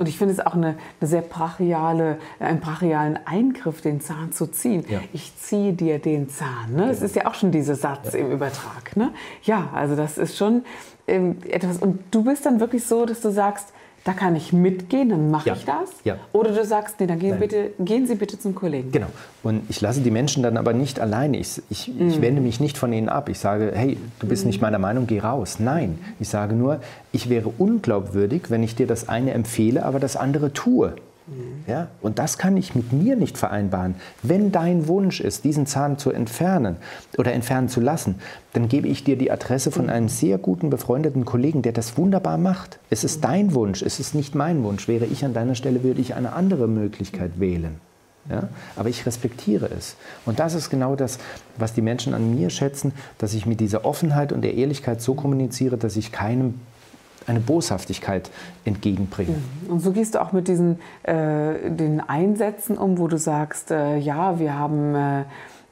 Und ich finde es auch eine, eine sehr brachiale, einen brachialen Eingriff, den Zahn zu ziehen. Ja. Ich ziehe dir den Zahn. Ne? Das ist ja auch schon dieser Satz ja. im Übertrag. Ne? Ja, also das ist schon ähm, etwas. Und du bist dann wirklich so, dass du sagst, da kann ich mitgehen, dann mache ja. ich das. Ja. Oder du sagst, nee, dann gehen, bitte, gehen Sie bitte zum Kollegen. Genau. Und ich lasse die Menschen dann aber nicht alleine. Ich, ich, mhm. ich wende mich nicht von ihnen ab. Ich sage, hey, du bist mhm. nicht meiner Meinung, geh raus. Nein, ich sage nur, ich wäre unglaubwürdig, wenn ich dir das eine empfehle, aber das andere tue. Ja? Und das kann ich mit mir nicht vereinbaren. Wenn dein Wunsch ist, diesen Zahn zu entfernen oder entfernen zu lassen, dann gebe ich dir die Adresse von einem sehr guten befreundeten Kollegen, der das wunderbar macht. Es ist dein Wunsch, es ist nicht mein Wunsch. Wäre ich an deiner Stelle, würde ich eine andere Möglichkeit wählen. Ja? Aber ich respektiere es. Und das ist genau das, was die Menschen an mir schätzen, dass ich mit dieser Offenheit und der Ehrlichkeit so kommuniziere, dass ich keinem eine Boshaftigkeit entgegenbringen. Mhm. Und so gehst du auch mit diesen äh, den Einsätzen um, wo du sagst, äh, ja, wir haben äh,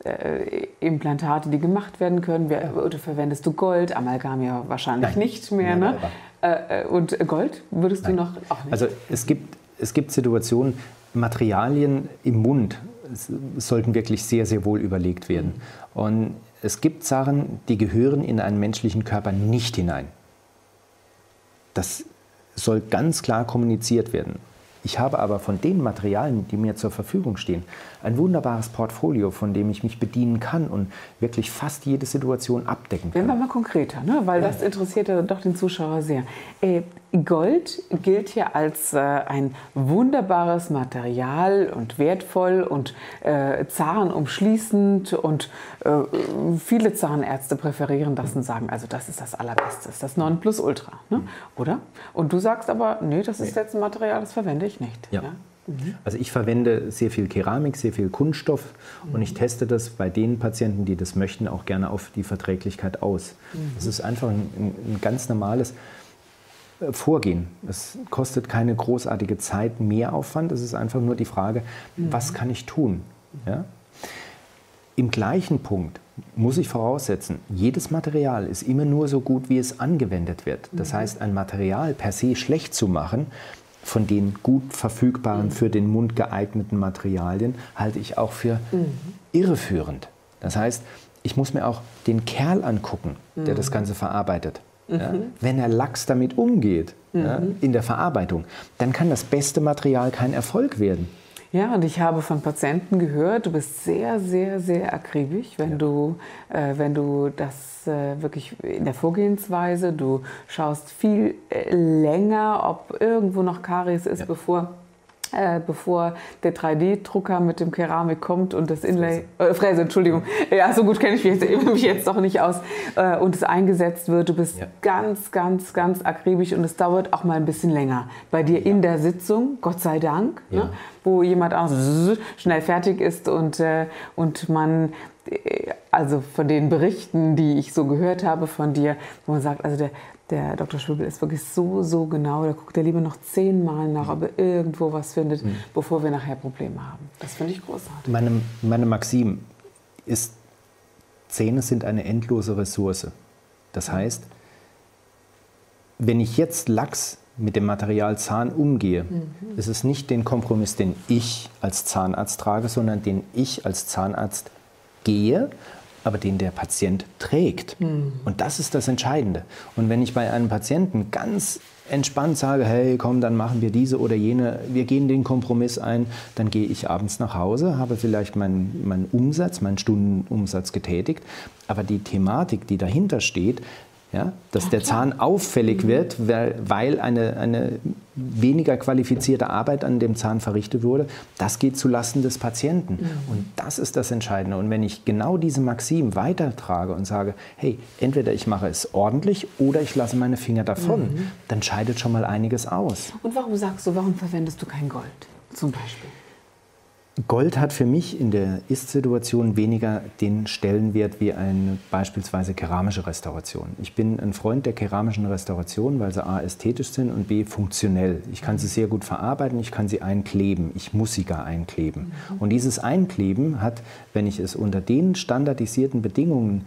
äh Implantate, die gemacht werden können. Wir, oder verwendest du Gold? Amalgam ja wahrscheinlich Nein. nicht mehr. Ne? Äh, äh, und Gold würdest Nein. du noch auch nicht? Also es gibt, es gibt Situationen, Materialien im Mund sollten wirklich sehr, sehr wohl überlegt werden. Mhm. Und es gibt Sachen, die gehören in einen menschlichen Körper nicht hinein. Das soll ganz klar kommuniziert werden. Ich habe aber von den Materialien, die mir zur Verfügung stehen, ein wunderbares Portfolio, von dem ich mich bedienen kann und wirklich fast jede Situation abdecken kann. Werden wir mal konkreter, ne? weil ja. das interessiert ja doch den Zuschauer sehr. Äh, Gold gilt ja als äh, ein wunderbares Material und wertvoll und äh, zahnumschließend und äh, viele Zahnärzte präferieren das und sagen, also das ist das Allerbeste, das Nonplusultra, ne? Mhm. oder? Und du sagst aber, nee, das ist jetzt ein Material, das verwende ich nicht. Ja. Mhm. Also ich verwende sehr viel Keramik, sehr viel Kunststoff mhm. und ich teste das bei den Patienten, die das möchten, auch gerne auf die Verträglichkeit aus. Mhm. Das ist einfach ein, ein ganz normales Vorgehen. Es kostet keine großartige Zeit, Mehraufwand. Es ist einfach nur die Frage, mhm. was kann ich tun? Ja? Im gleichen Punkt muss ich voraussetzen, jedes Material ist immer nur so gut, wie es angewendet wird. Das mhm. heißt, ein Material per se schlecht zu machen, von den gut verfügbaren, mhm. für den Mund geeigneten Materialien, halte ich auch für mhm. irreführend. Das heißt, ich muss mir auch den Kerl angucken, der das Ganze verarbeitet. Ja, mhm. wenn er lax damit umgeht mhm. ja, in der Verarbeitung, dann kann das beste Material kein Erfolg werden. Ja, und ich habe von Patienten gehört, du bist sehr, sehr, sehr akribisch, wenn, ja. du, äh, wenn du das äh, wirklich in der Vorgehensweise, du schaust viel äh, länger, ob irgendwo noch Karies ist, bevor äh, bevor der 3D-Drucker mit dem Keramik kommt und das Inlay, Fräse, äh, Fräse Entschuldigung, ja, so gut kenne ich mich jetzt, mich jetzt doch nicht aus, äh, und es eingesetzt wird. Du bist ja. ganz, ganz, ganz akribisch und es dauert auch mal ein bisschen länger. Bei dir ja. in der Sitzung, Gott sei Dank, ne, ja. ne, wo jemand auch schnell fertig ist und, äh, und man äh, also von den Berichten, die ich so gehört habe von dir, wo man sagt, also der, der Dr. Schwibel ist wirklich so, so genau. Da guckt er lieber noch zehnmal nach, ob er irgendwo was findet, mhm. bevor wir nachher Probleme haben. Das finde ich großartig. Meine, meine Maxim ist, Zähne sind eine endlose Ressource. Das heißt, wenn ich jetzt Lachs mit dem Material Zahn umgehe, mhm. ist es nicht den Kompromiss, den ich als Zahnarzt trage, sondern den ich als Zahnarzt gehe aber den der Patient trägt. Mhm. Und das ist das Entscheidende. Und wenn ich bei einem Patienten ganz entspannt sage, hey, komm, dann machen wir diese oder jene, wir gehen den Kompromiss ein, dann gehe ich abends nach Hause, habe vielleicht meinen, meinen Umsatz, meinen Stundenumsatz getätigt, aber die Thematik, die dahinter steht, ja, dass ja, der Zahn auffällig mhm. wird, weil, weil eine, eine weniger qualifizierte Arbeit an dem Zahn verrichtet wurde, das geht zulasten des Patienten. Mhm. Und das ist das Entscheidende. Und wenn ich genau diese Maxim weitertrage und sage, hey, entweder ich mache es ordentlich oder ich lasse meine Finger davon, mhm. dann scheidet schon mal einiges aus. Und warum sagst du, warum verwendest du kein Gold zum Beispiel? Gold hat für mich in der Ist-Situation weniger den Stellenwert wie eine beispielsweise keramische Restauration. Ich bin ein Freund der keramischen Restauration, weil sie a. ästhetisch sind und b. funktionell. Ich kann sie sehr gut verarbeiten, ich kann sie einkleben, ich muss sie gar einkleben. Mhm. Und dieses Einkleben hat, wenn ich es unter den standardisierten Bedingungen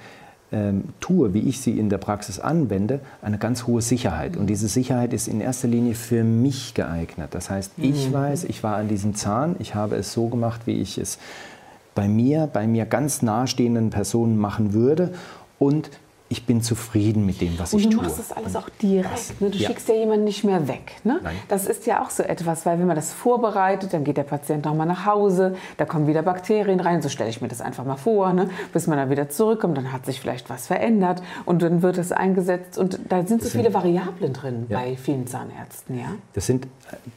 ähm, tue, wie ich sie in der Praxis anwende, eine ganz hohe Sicherheit. Und diese Sicherheit ist in erster Linie für mich geeignet. Das heißt, ich mhm. weiß, ich war an diesem Zahn, ich habe es so gemacht, wie ich es bei mir, bei mir ganz nahestehenden Personen machen würde. Und ich bin zufrieden mit dem, was und ich tue. Und du machst das alles auch direkt. Ne? Du ja. schickst ja jemanden nicht mehr weg. Ne? Das ist ja auch so etwas, weil wenn man das vorbereitet, dann geht der Patient nochmal nach Hause, da kommen wieder Bakterien rein, so stelle ich mir das einfach mal vor, ne? bis man dann wieder zurückkommt, dann hat sich vielleicht was verändert und dann wird es eingesetzt und da sind so viele sind, Variablen drin ja. bei vielen Zahnärzten. Ja? Das sind,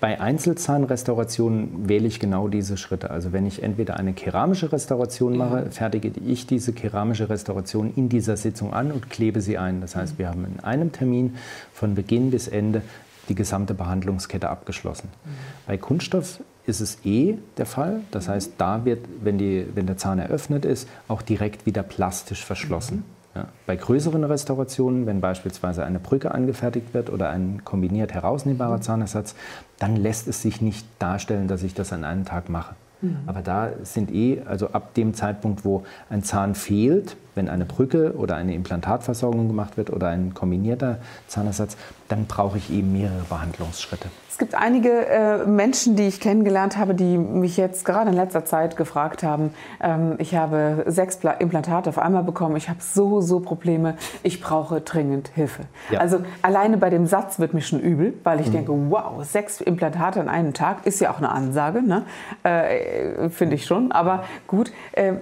bei Einzelzahnrestaurationen wähle ich genau diese Schritte. Also wenn ich entweder eine keramische Restauration mache, fertige ich diese keramische Restauration in dieser Sitzung an und klebe sie ein. Das heißt, wir haben in einem Termin von Beginn bis Ende die gesamte Behandlungskette abgeschlossen. Mhm. Bei Kunststoff ist es eh der Fall. Das heißt, da wird, wenn, die, wenn der Zahn eröffnet ist, auch direkt wieder plastisch verschlossen. Mhm. Ja. Bei größeren Restaurationen, wenn beispielsweise eine Brücke angefertigt wird oder ein kombiniert herausnehmbarer mhm. Zahnersatz, dann lässt es sich nicht darstellen, dass ich das an einem Tag mache. Mhm. Aber da sind eh, also ab dem Zeitpunkt, wo ein Zahn fehlt, wenn eine Brücke oder eine Implantatversorgung gemacht wird oder ein kombinierter Zahnersatz, dann brauche ich eben mehrere Behandlungsschritte. Es gibt einige äh, Menschen, die ich kennengelernt habe, die mich jetzt gerade in letzter Zeit gefragt haben, ähm, ich habe sechs Pla Implantate auf einmal bekommen, ich habe so, so Probleme, ich brauche dringend Hilfe. Ja. Also alleine bei dem Satz wird mir schon übel, weil ich mhm. denke, wow, sechs Implantate an einem Tag ist ja auch eine Ansage, ne? äh, finde ich schon, aber gut. Äh,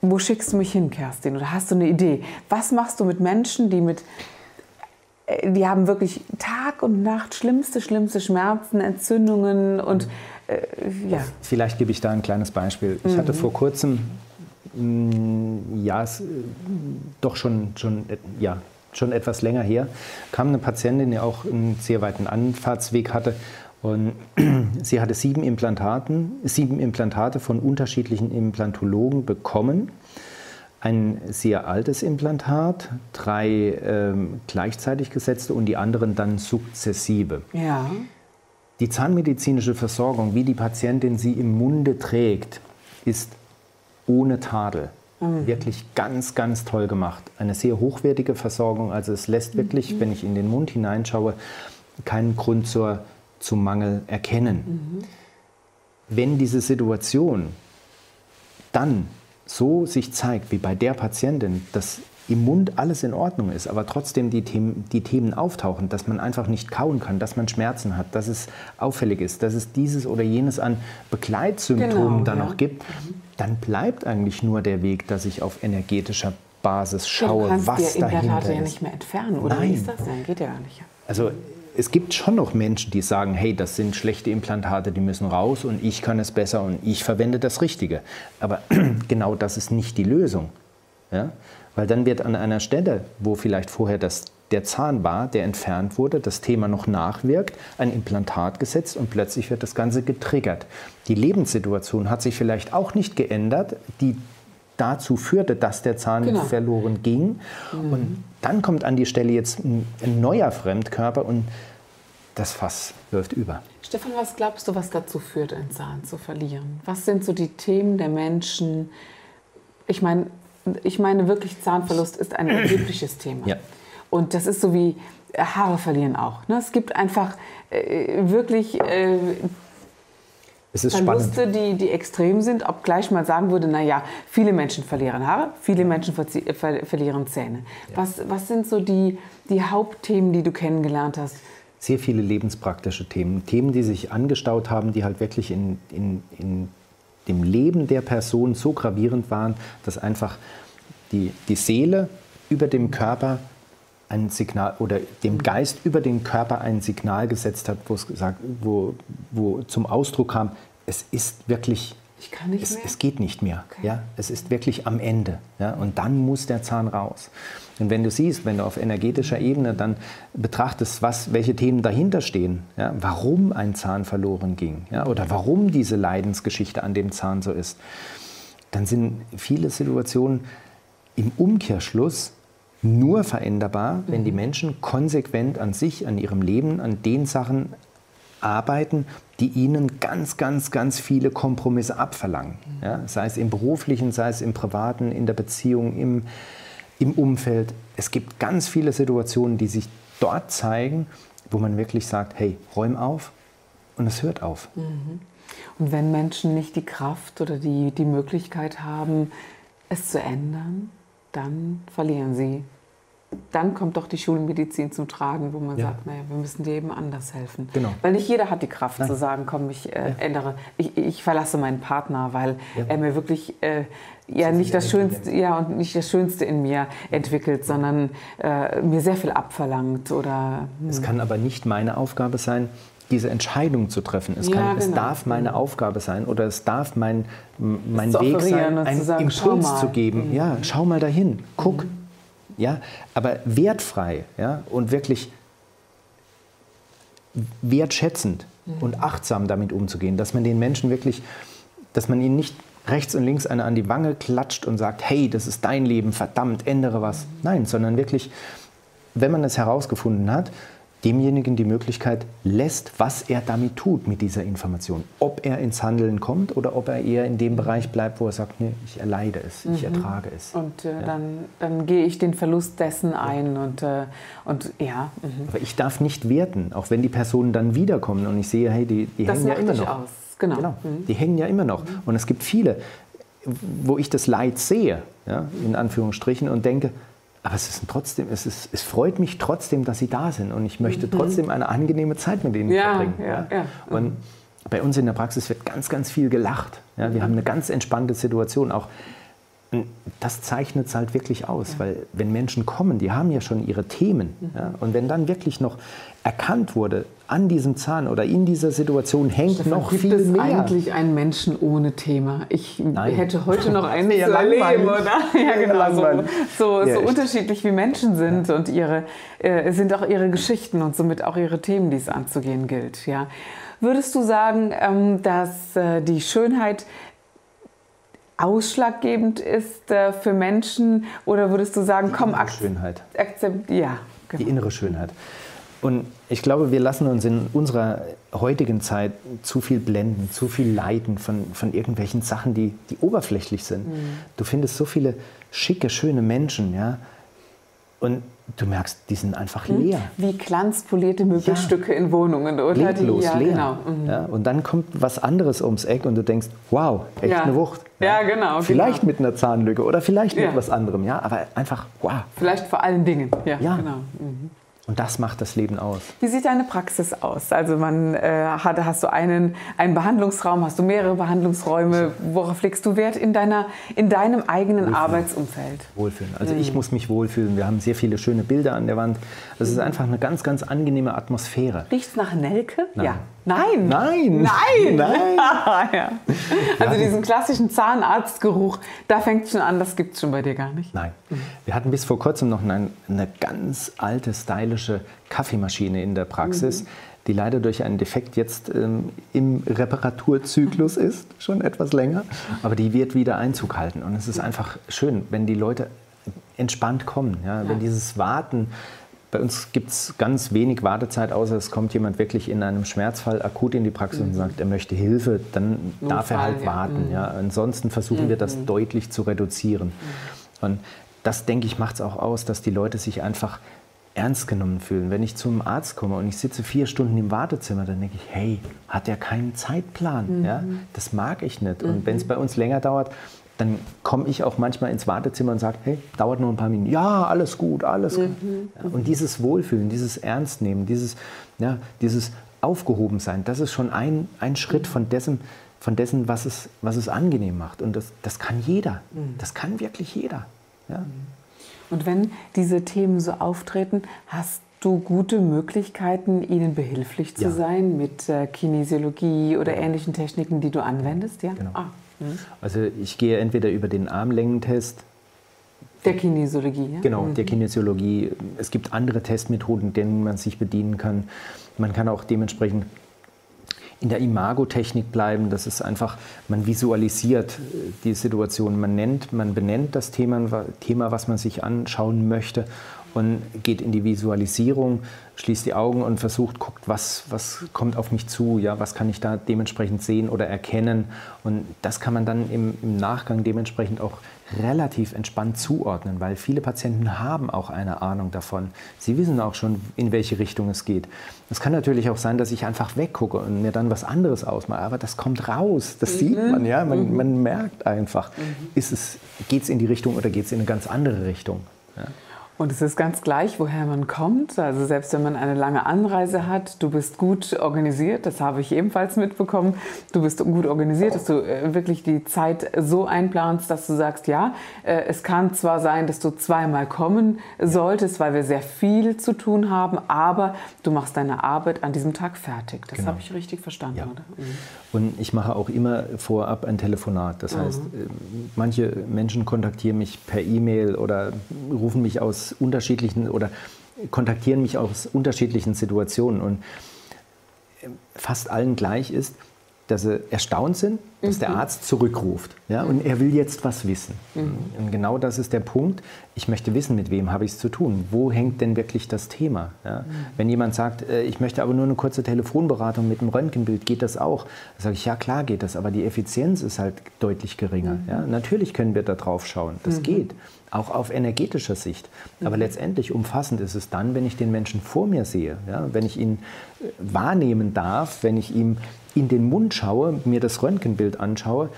wo schickst du mich hin, Kerstin? Oder hast du eine Idee? Was machst du mit Menschen, die mit äh, die haben wirklich Tag und Nacht schlimmste, schlimmste Schmerzen, Entzündungen und äh, ja. Vielleicht gebe ich da ein kleines Beispiel. Ich mhm. hatte vor kurzem, mh, mm, ja, es, doch schon, schon, ja, schon etwas länger her, kam eine Patientin, die auch einen sehr weiten Anfahrtsweg hatte und sie hatte sieben, Implantaten, sieben Implantate von unterschiedlichen Implantologen bekommen ein sehr altes Implantat, drei ähm, gleichzeitig gesetzte und die anderen dann sukzessive. Ja. Die zahnmedizinische Versorgung, wie die Patientin sie im Munde trägt, ist ohne Tadel. Mhm. Wirklich ganz, ganz toll gemacht. Eine sehr hochwertige Versorgung. Also es lässt wirklich, mhm. wenn ich in den Mund hineinschaue, keinen Grund zur, zum Mangel erkennen. Mhm. Wenn diese Situation dann so sich zeigt, wie bei der Patientin, dass im Mund alles in Ordnung ist, aber trotzdem die Themen, die Themen auftauchen, dass man einfach nicht kauen kann, dass man Schmerzen hat, dass es auffällig ist, dass es dieses oder jenes an Begleitsymptomen genau, dann ja. noch gibt, dann bleibt eigentlich nur der Weg, dass ich auf energetischer Basis schaue, ja, du was dir dahinter ist. ja nicht mehr entfernen, oder Nein. wie ist das denn? Geht ja gar nicht. Also es gibt schon noch Menschen, die sagen, hey, das sind schlechte Implantate, die müssen raus und ich kann es besser und ich verwende das Richtige. Aber genau das ist nicht die Lösung. Ja? Weil dann wird an einer Stelle, wo vielleicht vorher das, der Zahn war, der entfernt wurde, das Thema noch nachwirkt, ein Implantat gesetzt und plötzlich wird das Ganze getriggert. Die Lebenssituation hat sich vielleicht auch nicht geändert, die dazu führte, dass der Zahn genau. verloren ging. Mhm. Und dann kommt an die Stelle jetzt ein, ein neuer Fremdkörper und das Fass wirft über. Stefan, was glaubst du, was dazu führt, einen Zahn zu verlieren? Was sind so die Themen der Menschen? Ich meine, ich meine wirklich, Zahnverlust ist ein erhebliches Thema. Ja. Und das ist so wie Haare verlieren auch. Ne? Es gibt einfach äh, wirklich äh, es ist Verluste, die, die extrem sind, obgleich man sagen würde, naja, viele Menschen verlieren Haare, viele Menschen ver ver verlieren Zähne. Ja. Was, was sind so die, die Hauptthemen, die du kennengelernt hast? Sehr viele lebenspraktische Themen. Themen, die sich angestaut haben, die halt wirklich in, in, in dem Leben der Person so gravierend waren, dass einfach die, die Seele über dem Körper ein Signal oder dem mhm. Geist über den Körper ein Signal gesetzt hat, wo es gesagt, wo, wo zum Ausdruck kam, es ist wirklich es, es geht nicht mehr. Okay. Ja? Es ist wirklich am Ende. Ja? Und dann muss der Zahn raus. Und wenn du siehst, wenn du auf energetischer Ebene dann betrachtest, was, welche Themen dahinter stehen, ja? warum ein Zahn verloren ging ja? oder warum diese Leidensgeschichte an dem Zahn so ist, dann sind viele Situationen im Umkehrschluss nur veränderbar, wenn die mhm. Menschen konsequent an sich, an ihrem Leben, an den Sachen arbeiten, die ihnen ganz, ganz, ganz viele Kompromisse abverlangen. Ja, sei es im beruflichen, sei es im privaten, in der Beziehung, im, im Umfeld. Es gibt ganz viele Situationen, die sich dort zeigen, wo man wirklich sagt, hey, räum auf und es hört auf. Mhm. Und wenn Menschen nicht die Kraft oder die, die Möglichkeit haben, es zu ändern, dann verlieren sie dann kommt doch die Schulmedizin zum Tragen, wo man ja. sagt, naja, wir müssen dir eben anders helfen. Genau. Weil nicht jeder hat die Kraft Nein. zu sagen, komm, ich äh, ja. ändere, ich, ich, verlasse meinen Partner, weil ja. er mir wirklich äh, ja nicht das Schönste, ja und nicht das Schönste in mir entwickelt, sondern äh, mir sehr viel abverlangt oder. Hm. Es kann aber nicht meine Aufgabe sein, diese Entscheidung zu treffen. Es, kann, genau. es darf meine mhm. Aufgabe sein oder es darf mein, mein Weg sein, einen sagen, Impuls zu geben. Mhm. Ja, schau mal dahin, guck, mhm ja, aber wertfrei ja, und wirklich wertschätzend mhm. und achtsam damit umzugehen, dass man den Menschen wirklich, dass man ihnen nicht rechts und links eine an die Wange klatscht und sagt, hey, das ist dein Leben, verdammt, ändere was. Mhm. Nein, sondern wirklich, wenn man es herausgefunden hat, demjenigen die Möglichkeit lässt, was er damit tut mit dieser Information. Ob er ins Handeln kommt oder ob er eher in dem Bereich bleibt, wo er sagt, nee, ich erleide es, ich mhm. ertrage es. Und äh, ja. dann, dann gehe ich den Verlust dessen ein und, äh, und ja. Mhm. Aber ich darf nicht werten, auch wenn die Personen dann wiederkommen und ich sehe, hey, die, die hängen ja immer noch. Aus. Genau. genau. Mhm. Die hängen ja immer noch. Mhm. Und es gibt viele, wo ich das Leid sehe, ja, in Anführungsstrichen, und denke, aber es ist trotzdem, es, ist, es freut mich trotzdem, dass sie da sind und ich möchte mhm. trotzdem eine angenehme Zeit mit ihnen ja, verbringen. Ja, ja. Und bei uns in der Praxis wird ganz, ganz viel gelacht. Ja, wir haben eine ganz entspannte Situation. Auch das zeichnet es halt wirklich aus, weil wenn Menschen kommen, die haben ja schon ihre Themen. Mhm. Ja, und wenn dann wirklich noch erkannt wurde, an diesem Zahn oder in dieser Situation hängt Stefan, noch gibt viel es mehr. eigentlich einen Menschen ohne Thema? Ich Nein. hätte heute noch einen zu erleben, oder? Ja, genau. So, so, ja, so unterschiedlich wie Menschen sind und ihre, äh, sind auch ihre Geschichten und somit auch ihre Themen, die es anzugehen gilt. Ja. Würdest du sagen, ähm, dass äh, die Schönheit ausschlaggebend ist äh, für Menschen oder würdest du sagen, die komm, Schönheit. Akzept, ja, genau. Die innere Schönheit. Und ich glaube, wir lassen uns in unserer heutigen Zeit zu viel blenden, zu viel leiten von, von irgendwelchen Sachen, die, die oberflächlich sind. Mhm. Du findest so viele schicke, schöne Menschen, ja, und du merkst, die sind einfach hm? leer. Wie glanzpolierte Möbelstücke ja. in Wohnungen, oder? Leblos, ja, leer. Genau. Mhm. Ja, und dann kommt was anderes ums Eck und du denkst, wow, echt ja. eine Wucht. Ja, genau. Vielleicht genau. mit einer Zahnlücke oder vielleicht mit was anderem, ja, aber einfach wow. Vielleicht vor allen Dingen, ja, genau. Mhm. Und das macht das Leben aus. Wie sieht deine Praxis aus? Also man äh, hat, hast du einen, einen Behandlungsraum, hast du mehrere Behandlungsräume? Worauf legst du Wert in, deiner, in deinem eigenen Wohlfühlen. Arbeitsumfeld? Wohlfühlen. Also mhm. ich muss mich wohlfühlen. Wir haben sehr viele schöne Bilder an der Wand. Das ist mhm. einfach eine ganz, ganz angenehme Atmosphäre. Riecht es nach Nelke? Nein. Ja. Nein. Nein. Nein. Nein. ja. Also diesen klassischen Zahnarztgeruch, da fängt es schon an, das gibt es schon bei dir gar nicht. Nein. Wir hatten bis vor kurzem noch eine, eine ganz alte, stylische Kaffeemaschine in der Praxis. Mhm. die leider durch einen Defekt jetzt ähm, im Reparaturzyklus ist, schon etwas länger. Aber die wird wieder Einzug halten. Und es ist einfach schön, wenn die Leute entspannt kommen. Ja? ja. Wenn dieses Warten bei uns gibt es ganz wenig Wartezeit, außer es kommt jemand wirklich in einem Schmerzfall akut in die Praxis mhm. und sagt, er möchte Hilfe, dann Notfall, darf er halt warten. Mhm. Ja. Ansonsten versuchen mhm. wir das mhm. deutlich zu reduzieren. Mhm. Und das, denke ich, macht es auch aus, dass die Leute sich einfach ernst genommen fühlen. Wenn ich zum Arzt komme und ich sitze vier Stunden im Wartezimmer, dann denke ich, hey, hat er keinen Zeitplan? Ja? Mhm. Das mag ich nicht. Und wenn es bei uns länger dauert, dann komme ich auch manchmal ins Wartezimmer und sage, hey, dauert nur ein paar Minuten. Ja, alles gut, alles mhm. gut. Ja, und dieses Wohlfühlen, dieses Ernstnehmen, dieses, ja, dieses Aufgehobensein, das ist schon ein, ein Schritt von dessen, von dessen was, es, was es angenehm macht. Und das, das kann jeder. Mhm. Das kann wirklich jeder. Ja. Und wenn diese Themen so auftreten, hast du gute Möglichkeiten, ihnen behilflich zu ja. sein mit äh, Kinesiologie oder ja. ähnlichen Techniken, die du anwendest? Ja? Genau. Ah. Mhm. Also ich gehe entweder über den Armlängentest. Der Kinesiologie, ja? Genau, mhm. der Kinesiologie. Es gibt andere Testmethoden, denen man sich bedienen kann. Man kann auch dementsprechend in der Imagotechnik bleiben. Das ist einfach, man visualisiert äh, die Situation, man nennt, man benennt das Thema, Thema, was man sich anschauen möchte und geht in die Visualisierung, schließt die Augen und versucht, guckt, was, was kommt auf mich zu, ja, was kann ich da dementsprechend sehen oder erkennen. Und das kann man dann im, im Nachgang dementsprechend auch relativ entspannt zuordnen, weil viele Patienten haben auch eine Ahnung davon. Sie wissen auch schon, in welche Richtung es geht. Es kann natürlich auch sein, dass ich einfach weggucke und mir dann was anderes ausmache, aber das kommt raus, das mhm. sieht man, ja, man, mhm. man merkt einfach, mhm. geht es in die Richtung oder geht es in eine ganz andere Richtung. Ja. Und es ist ganz gleich, woher man kommt. Also selbst wenn man eine lange Anreise hat, du bist gut organisiert, das habe ich ebenfalls mitbekommen. Du bist gut organisiert, dass du äh, wirklich die Zeit so einplanst, dass du sagst, ja, äh, es kann zwar sein, dass du zweimal kommen solltest, weil wir sehr viel zu tun haben, aber du machst deine Arbeit an diesem Tag fertig. Das genau. habe ich richtig verstanden, ja. oder? Mhm. Und ich mache auch immer vorab ein Telefonat. Das mhm. heißt, äh, manche Menschen kontaktieren mich per E-Mail oder rufen mich aus unterschiedlichen oder kontaktieren mich aus unterschiedlichen Situationen. Und fast allen gleich ist, dass sie erstaunt sind, dass mhm. der Arzt zurückruft. Ja, und er will jetzt was wissen. Mhm. Und genau das ist der Punkt. Ich möchte wissen, mit wem habe ich es zu tun. Wo hängt denn wirklich das Thema? Ja, mhm. Wenn jemand sagt, äh, ich möchte aber nur eine kurze Telefonberatung mit einem Röntgenbild, geht das auch? Dann sage ich, ja klar geht das, aber die Effizienz ist halt deutlich geringer. Mhm. Ja, natürlich können wir da drauf schauen. Das mhm. geht auch auf energetischer Sicht. Aber mhm. letztendlich umfassend ist es dann, wenn ich den Menschen vor mir sehe, ja, wenn ich ihn äh, wahrnehmen darf, wenn ich ihm in den Mund schaue, mir das Röntgenbild anschaue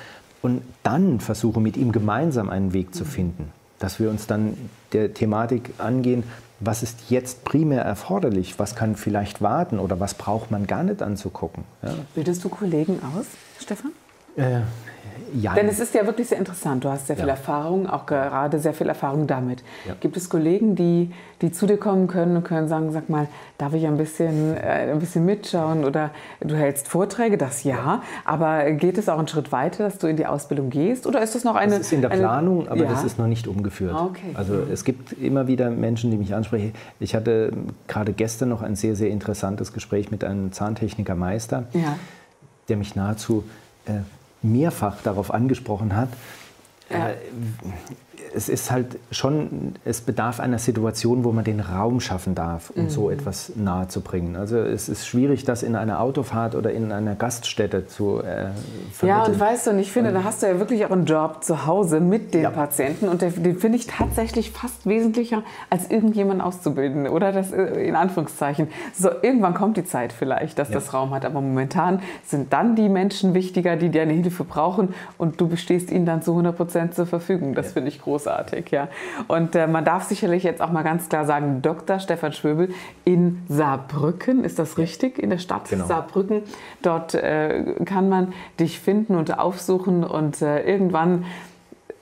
und dann versuche mit ihm gemeinsam einen Weg zu finden, dass wir uns dann der Thematik angehen, was ist jetzt primär erforderlich, was kann vielleicht warten oder was braucht man gar nicht anzugucken. Ja. Bildest du Kollegen aus, Stefan? Äh, ja. Denn es ist ja wirklich sehr interessant. Du hast sehr viel ja. Erfahrung, auch gerade sehr viel Erfahrung damit. Ja. Gibt es Kollegen, die, die zu dir kommen können und können sagen, sag mal, darf ich ein bisschen, äh, ein bisschen mitschauen oder du hältst Vorträge, das ja, aber geht es auch einen Schritt weiter, dass du in die Ausbildung gehst oder ist das noch eine... Das ist in der Planung, eine, aber das ist noch nicht umgeführt. Ah, okay. Also es gibt immer wieder Menschen, die mich ansprechen. Ich hatte gerade gestern noch ein sehr, sehr interessantes Gespräch mit einem Zahntechnikermeister, der mich nahezu... Äh, mehrfach darauf angesprochen hat. Ja. Es ist halt schon, es bedarf einer Situation, wo man den Raum schaffen darf, um mhm. so etwas nahe zu bringen. Also es ist schwierig, das in einer Autofahrt oder in einer Gaststätte zu äh, vermitteln. Ja, und weißt du, und ich finde, und, da hast du ja wirklich auch einen Job zu Hause mit den ja. Patienten und den, den finde ich tatsächlich fast wesentlicher, als irgendjemanden auszubilden oder das äh, in Anführungszeichen. So, irgendwann kommt die Zeit vielleicht, dass ja. das Raum hat, aber momentan sind dann die Menschen wichtiger, die deine Hilfe brauchen und du bestehst ihnen dann zu 100 Prozent zur Verfügung. Das ja. finde ich großartig großartig, ja. Und äh, man darf sicherlich jetzt auch mal ganz klar sagen, Dr. Stefan Schwöbel in Saarbrücken, ist das richtig? In der Stadt genau. Saarbrücken. Dort äh, kann man dich finden und aufsuchen und äh, irgendwann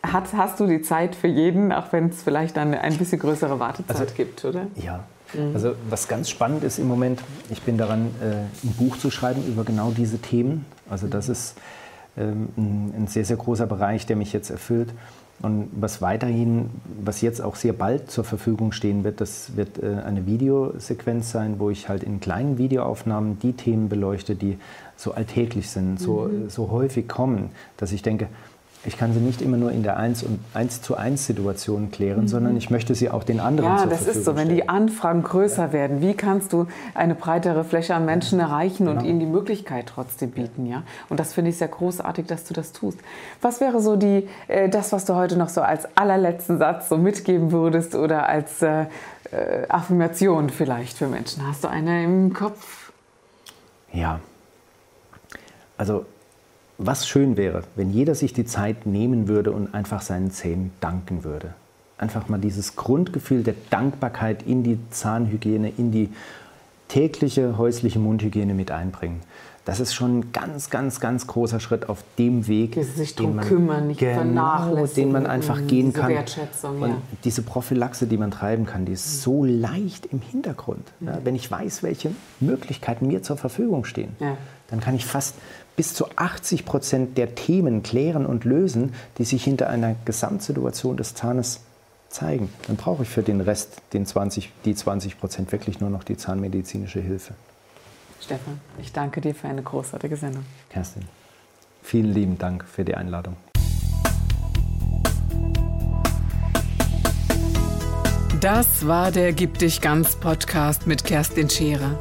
hat, hast du die Zeit für jeden, auch wenn es vielleicht dann ein bisschen größere Wartezeit also, gibt, oder? Ja. Mhm. Also was ganz spannend ist im Moment, ich bin daran, äh, ein Buch zu schreiben über genau diese Themen. Also das ist ähm, ein sehr, sehr großer Bereich, der mich jetzt erfüllt. Und was weiterhin, was jetzt auch sehr bald zur Verfügung stehen wird, das wird äh, eine Videosequenz sein, wo ich halt in kleinen Videoaufnahmen die Themen beleuchte, die so alltäglich sind, so, mhm. so häufig kommen, dass ich denke, ich kann sie nicht immer nur in der 1 und 1 zu 1 Situation klären, mhm. sondern ich möchte sie auch den anderen Ja, das ist so, wenn die Anfragen größer ja. werden, wie kannst du eine breitere Fläche an Menschen erreichen genau. und ihnen die Möglichkeit trotzdem bieten, ja? Und das finde ich sehr großartig, dass du das tust. Was wäre so die äh, das, was du heute noch so als allerletzten Satz so mitgeben würdest oder als äh, äh, Affirmation vielleicht für Menschen? Hast du eine im Kopf? Ja. Also was schön wäre, wenn jeder sich die Zeit nehmen würde und einfach seinen Zähnen danken würde. Einfach mal dieses Grundgefühl der Dankbarkeit in die Zahnhygiene, in die tägliche häusliche Mundhygiene mit einbringen. das ist schon ein ganz, ganz, ganz großer Schritt auf dem Weg, Die sich den man, kümmern, nicht genau, den man einfach Mhm, gehen diese kann. Wertschätzung, Und ja. diese Prophylaxe, die man treiben kann, die ist so leicht im Hintergrund. Ja, wenn ich weiß, welche Möglichkeiten mir zur Verfügung stehen, Ja. dann kann ich fast bis zu 80 Prozent der Themen klären und lösen, die sich hinter einer Gesamtsituation des Zahnes zeigen. Dann brauche ich für den Rest, den 20, die 20 Prozent, wirklich nur noch die zahnmedizinische Hilfe. Stefan, ich danke dir für eine großartige Sendung. Kerstin, vielen lieben Dank für die Einladung. Das war der Gib dich ganz Podcast mit Kerstin Scherer.